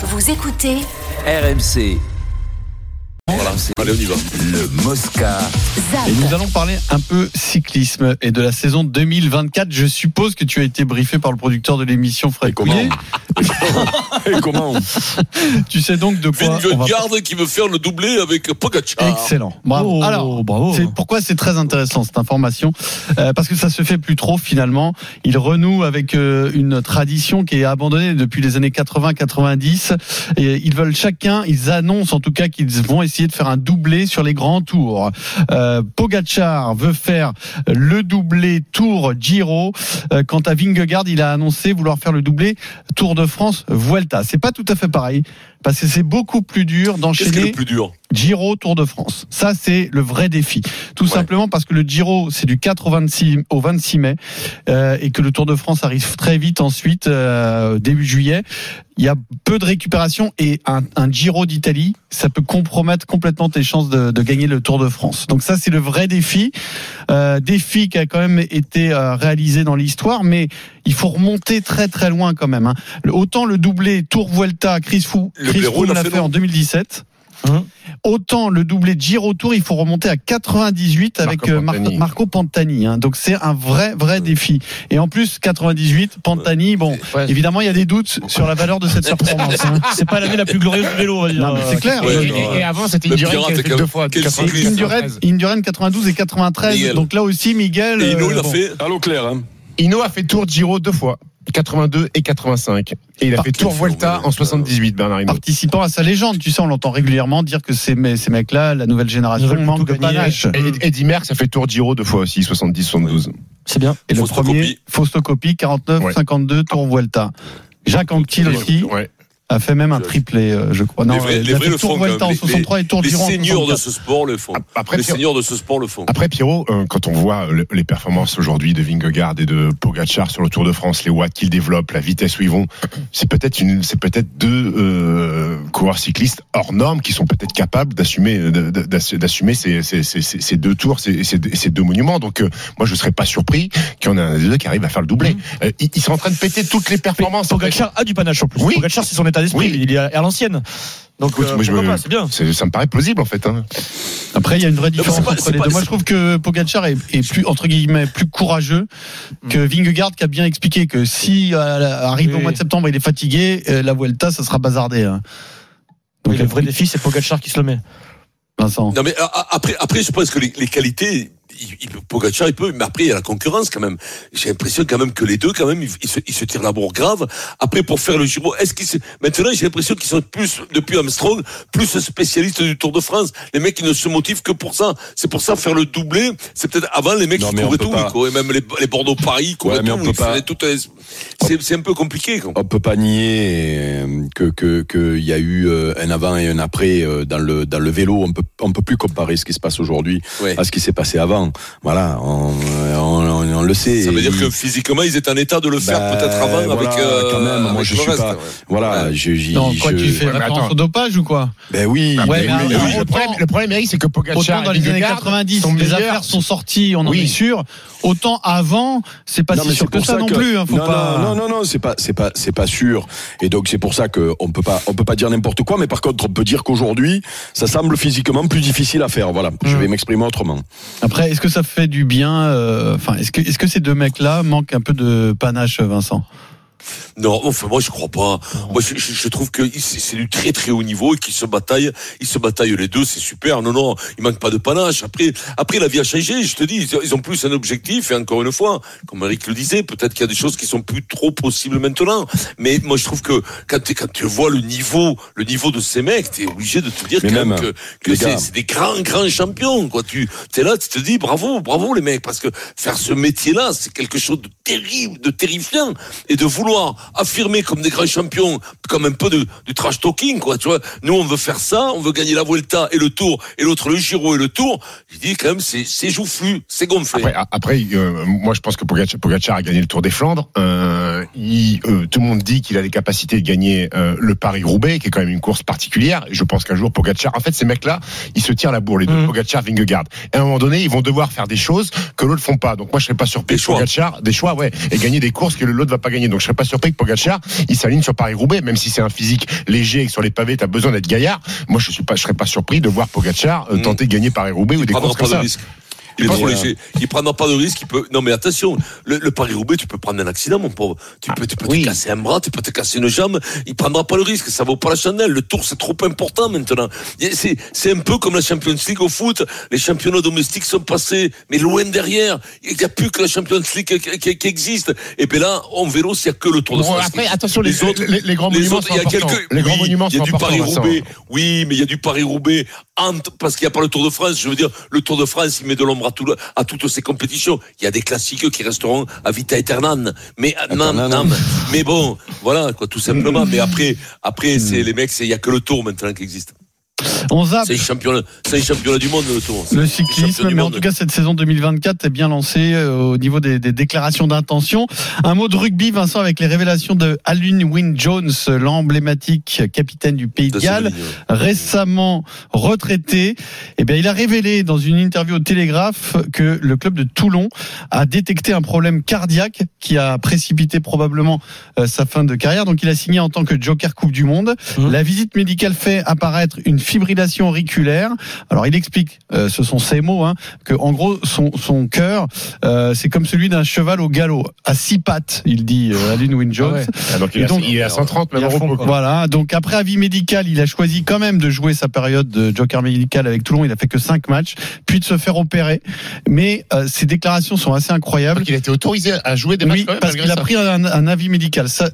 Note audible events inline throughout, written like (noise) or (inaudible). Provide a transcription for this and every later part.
Vous écoutez RMC. Allez, on y va. Le Mosca. Et nous allons parler un peu cyclisme et de la saison 2024. Je suppose que tu as été briefé par le producteur de l'émission Fred comment Couillet. Et comment (laughs) (laughs) Tu sais donc de quoi on va garde qui veut faire le doublé avec Pogacar. Excellent. Bravo. Oh, Alors, bravo. c'est pourquoi c'est très intéressant cette information Euh, parce que ça se fait plus trop finalement. Il renoue avec euh, une tradition qui est abandonnée depuis les années 80-90 et ils veulent chacun, ils annoncent en tout cas qu'ils vont essayer de faire un doublé sur les grands tours. Euh, veut faire le doublé Tour Giro. Euh, quant à Vingegaard, il a annoncé vouloir faire le doublé Tour de France Vuelta. C'est pas tout à fait pareil parce que c'est beaucoup plus dur d'enchaîner le plus dur Giro Tour de France. Ça, c'est le vrai défi. Tout Ouais. simplement parce que le Giro, c'est du 4 au 26, au 26 mai euh, et que le Tour de France arrive très vite ensuite, euh, début juillet. Il y a peu de récupération et un, un Giro d'Italie, ça peut compromettre complètement tes chances de, de gagner le Tour de France. Donc ça, c'est le vrai défi. Euh, défi qui a quand même été euh, réalisé dans l'histoire, mais il faut remonter très très loin quand même. hein. Autant le doublé Tour Vuelta, Chris Fou, Le Chris Froome l'a l'a fait, en 2017. Hein Autant le doublé Giro Tour, il faut remonter à 98 avec Marco euh, Mar- Pantani. Marco Pantani. hein. Donc c'est un vrai vrai défi. Et en plus 98, Pantani, bon, Ouais. évidemment il y a des doutes sur la valeur de cette (laughs) performance. hein. C'est pas l'année la plus glorieuse du vélo, on va dire. Non, mais c'est clair. Ouais, Et, non, et- et avant, c'était Indurain qui fait deux fois. quel 90, cycliste. Indurain, 93. Indurain 92 et 93. Miguel. Donc là aussi Miguel. Et Hino, euh, il a bon. fait. Allô, Claire. Hein. A fait Tour Giro deux fois, 82 et 85. Et il a Par fait Tour Vuelta en 78, Bernard Hinault. participant à sa légende, tu sais, on l'entend régulièrement dire que ces, me- ces mecs-là, la nouvelle génération, manque de panache. Et Eddie Merckx a fait Tour Giro deux fois aussi, 70-72. C'est bien. Et le Fausse premier, copie. Faustocopie, 49, Ouais. 52, Tour Vuelta. Jacques Anquetil aussi Ouais. A fait même un triplé, euh, je crois. Non, les vrais, les vrais le font. en même. 63 et Tour Les, seigneurs de 64. ce sport le font. Après, Les Pierrot, seigneurs de ce sport le font. après Pierrot, euh, quand on voit le- les performances aujourd'hui de Vingegaard et de Pogacar sur le Tour de France, les watts qu'ils développent, la vitesse où ils vont, c'est peut-être une, c'est peut-être deux euh, coureurs cyclistes hors normes qui sont peut-être capables d'assumer, d'assumer ces, ces, ces, ces- ces deux tours, ces, ces, ces deux monuments. Donc, euh, moi, je serais pas surpris qu'il y en ait un des deux qui arrive à faire le doublé. Euh, ils, ils sont en train de péter toutes les performances. Pogacar a du panache en plus. Oui. Pogacar, c'est son état d'esprit. Oui. Il est à l'ancienne. Donc, Écoute, euh, moi, je pourquoi me- pas, c'est bien. Ça me paraît plausible en fait. Hein. Après, il y a une vraie différence pas- entre les pas- deux. Moi, je trouve que Pogacar est, est plus, entre guillemets, plus courageux que Vingegaard qui a bien expliqué que si euh, arrive au mois de septembre, il est fatigué, euh, la Vuelta, ça sera bazardé. hein. Oui, Donc, le vrai défi, c'est Pogacar qui se le met. Vincent. Non mais après, après je pense que les, les qualités, il, il, peut- Pogacar il peut, mais après il y a la concurrence quand même. J'ai l'impression quand même que les deux quand même ils, ils se, ils se tirent la bourre grave. Après pour faire le Giro, est-ce qu'ils se... maintenant j'ai l'impression qu'ils sont plus depuis Armstrong plus spécialistes du Tour de France. Les mecs ils ne se motivent que pour ça. C'est pour ça faire le doublé. C'est peut-être avant les mecs Non, on couraient tout, pas. ils couraient même les, les Bordeaux Paris, ils couraient Ouais, mais on tout, peut ils pas. faisaient tout un- C'est c'est un peu compliqué. Quoi. on peut pas nier euh, que que qu'il y a eu euh, un avant et un après euh, dans le dans le vélo. On peut on peut plus comparer ce qui se passe aujourd'hui Ouais. à ce qui s'est passé avant. Voilà, on, on, on- on le sait. Ça veut dire que physiquement ils étaient en état de le faire Bah, peut-être avant voilà, avec. euh, quand même, moi, avec je suis reste, pas- ouais. Voilà, Ouais. je, Non, quoi, je- tu fais Ouais, référence au dopage ou quoi? Ben oui. Ben mais oui, le, problème, le problème, Eric, c'est que Pogacar Autant dans les années Vingegaard 90, sont les affaires sont sorties, on en Oui. est sûr. Autant avant, c'est pas Non, si sûr que ça, non plus. Hein, faut non, pas... non, non, non, c'est pas, c'est pas, c'est pas sûr. Et donc c'est pour ça que on peut pas, on peut pas dire n'importe quoi. Mais par contre, on peut dire qu'aujourd'hui, ça semble physiquement plus difficile à faire. Voilà, je Mm. vais m'exprimer autrement. Après, est-ce que ça fait du bien euh, est-ce que ces deux mecs-là manquent un peu de panache, Vincent? Non, enfin moi je crois pas. Moi je, je- je trouve que c'est du très très haut niveau et qu'ils se bataillent, ils se bataillent les deux, c'est super. Non non, il manque pas de panache. Après après la vie a changé, je te dis, ils- ont plus un objectif et encore une fois, comme Eric le disait, peut-être qu'il y a des choses qui sont plus trop possibles maintenant. Mais moi je trouve que quand, t'es- quand tu vois le niveau, le niveau de ces mecs, t'es obligé de te dire quand même que, c'est des grands grands champions. Quoi, tu es là, tu te dis bravo, bravo les mecs, parce que faire ce métier-là, c'est quelque chose de terrible, de terrifiant, et de vouloir affirmer comme des grands champions, comme un peu de, du trash talking, quoi. Tu vois, nous on veut faire ça, on veut gagner la Vuelta et le Tour, et l'autre le Giro et le Tour. Je dis quand même, c'est c'est joufflu, c'est gonflé. Après, euh, moi je pense que Pogacar, Pogacar a gagné le Tour des Flandres. Euh, il, euh, tout le monde dit qu'il a les capacités de gagner euh, le Paris-Roubaix, qui est quand même une course particulière. Et je pense qu'un jour Pogacar, en fait, ces mecs-là, ils se tirent la bourre, les deux, Mhm. Pogacar, Vingegaard. Et à un moment donné, ils vont devoir faire des choses que l'autre font pas. Donc moi, je serais pas surpris Des choix. Pogacar, des choix, ouais, et gagner des courses que l'autre va pas gagner. Donc je serais pas surpris que Pogacar, il s'aligne sur Paris-Roubaix, même si c'est un physique léger et que sur les pavés, t'as besoin d'être gaillard. Moi, je suis pas, je serais pas surpris de voir Pogacar euh, Mm. tenter de gagner Paris-Roubaix ou des courses comme ça. Il est pense trop que- léger. Il prendra pas de risque. Il peut. Non, mais attention. Le, le Paris Roubaix, tu peux prendre un accident, mon pauvre. Tu peux, tu peux oui. te casser un bras, tu peux te casser une jambe. Il prendra pas le risque. Ça vaut pas la chandelle. Le Tour, c'est trop important maintenant. C'est, c'est un peu comme la Champions League au foot. Les championnats domestiques sont passés, mais loin derrière. Il n'y a plus que la Champions League qui, qui- qui existe. Et bien là, en vélo, s'il n'y a que le Tour de Bon, France. après, attention, les, Les autres- les, les grands Les monuments autres, sont il y a importants. quelques. Les grands oui, monuments il sont importants. Paris-Roubaix. Oui, mais il y a du Paris-Roubaix entre- parce qu'il n'y a pas le Tour de France. Je veux dire, le Tour de France, il met de l'ombre à, tout le- à toutes ces compétitions. Il y a des classiques qui resteront à vita aeternam. Mais, non, non, mais bon, voilà, quoi, tout simplement. Mais après, après, c'est les mecs, il y a que le Tour maintenant qui existe. On zappe C'est championnat, championnat du monde, le Tour. le cyclisme, mais en tout cas cette saison 2024 est bien lancée euh, au niveau des, des déclarations d'intention. Un mot de rugby, Vincent, avec les révélations de Alun Wynne Jones, l'emblématique capitaine du Pays de Galles, récemment retraité. Eh bien, il a révélé dans une interview au Télégraphe que le club de Toulon a détecté un problème cardiaque qui a précipité probablement euh, sa fin de carrière. Donc, il a signé en tant que Joker Coupe du Monde. Mhm. La visite médicale fait apparaître une fibrillation auriculaire. Alors, il explique, euh, ce sont ses mots, hein, que en gros, son, son cœur, euh, c'est comme celui d'un cheval au galop, à six pattes, il dit euh, Alun Wynne Jones. Ah ouais. Ah, donc, il, est à- donc- il est à 130 même fond. Voilà, donc après avis médical, il a choisi quand même de jouer sa période de joker médical avec Toulon. Il a fait que cinq matchs, puis de se faire opérer. Mais euh, ses déclarations sont assez incroyables. Donc, il a été autorisé à jouer des matchs Oui, quand même, parce qu'il a pris un, un avis médical. Ça,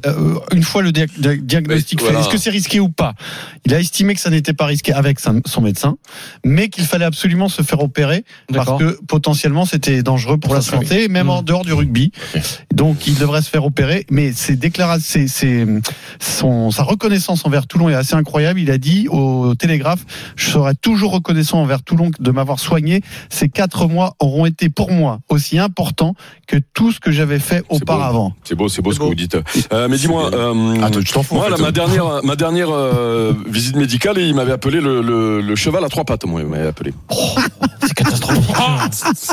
une fois le dia- dia- diagnostic Oui, fait, est-ce que c'est risqué ou pas? Il a estimé que ça n'était pas risqué avec sa- son médecin, mais qu'il fallait absolument se faire opérer parce que potentiellement c'était dangereux pour la Ça, santé, même en dehors du rugby. Donc il devrait se faire opérer. Mais ses déclarations, ses- ses- son, sa reconnaissance envers Toulon est assez incroyable. Il a dit au Télégraphe Je serai toujours reconnaissant envers Toulon de m'avoir soigné. Ces quatre mois auront été pour moi aussi importants que tout ce que j'avais fait auparavant. C'est beau, c'est beau ce que vous dites. Euh, mais dis-moi, euh, Ah, toi, tu t'en fous. moi, en là, fait. ma dernière, ma dernière euh, visite médicale, il m'avait appelé le, le, cheval à trois pattes. Il m'avait appelé. Catastrophique.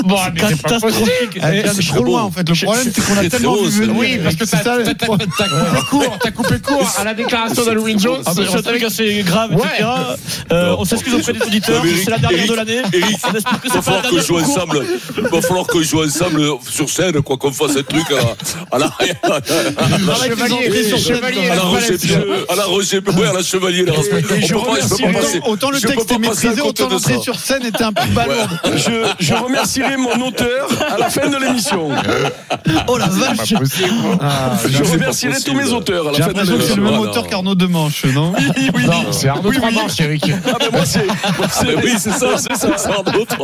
Bon, mais c'est pas catastrophique. Elle Eh, vient c'est trop loin en fait. Le problème c'est qu'on a tellement vu venir. Oui, parce que t'as coupé court, t'as coupé court à la déclaration de Louis Jones. Ah, je savais que c'est grave, etc. Euh, on s'excuse auprès des auditeurs. C'est la dernière de l'année. On espère que Il c'est va pas la dernière ensemble. Il va falloir qu'on joue ensemble sur scène, quoi, qu'on fasse un truc à la, à la, Chevalier, (laughs) quand à la à la Roger, ouais, à la Chevalier. remercie Autant, le texte est maîtrisé, autant l'entrée sur scène était un peu balourde. Je, je mon auteur à la fin de l'émission. Oh la vache Ah, Je c'est pas remercierai tous mes auteurs à la J'ai fin de l'impression que c'est le même auteur qu'Arnaud Demanche, non Oui, oui. Non, c'est Arnaud Oui, oui. Trois Manches, Eric. Ah ben moi c'est moi, Ah, c'est- oui, c'est ça, c'est ça, c'est un autre.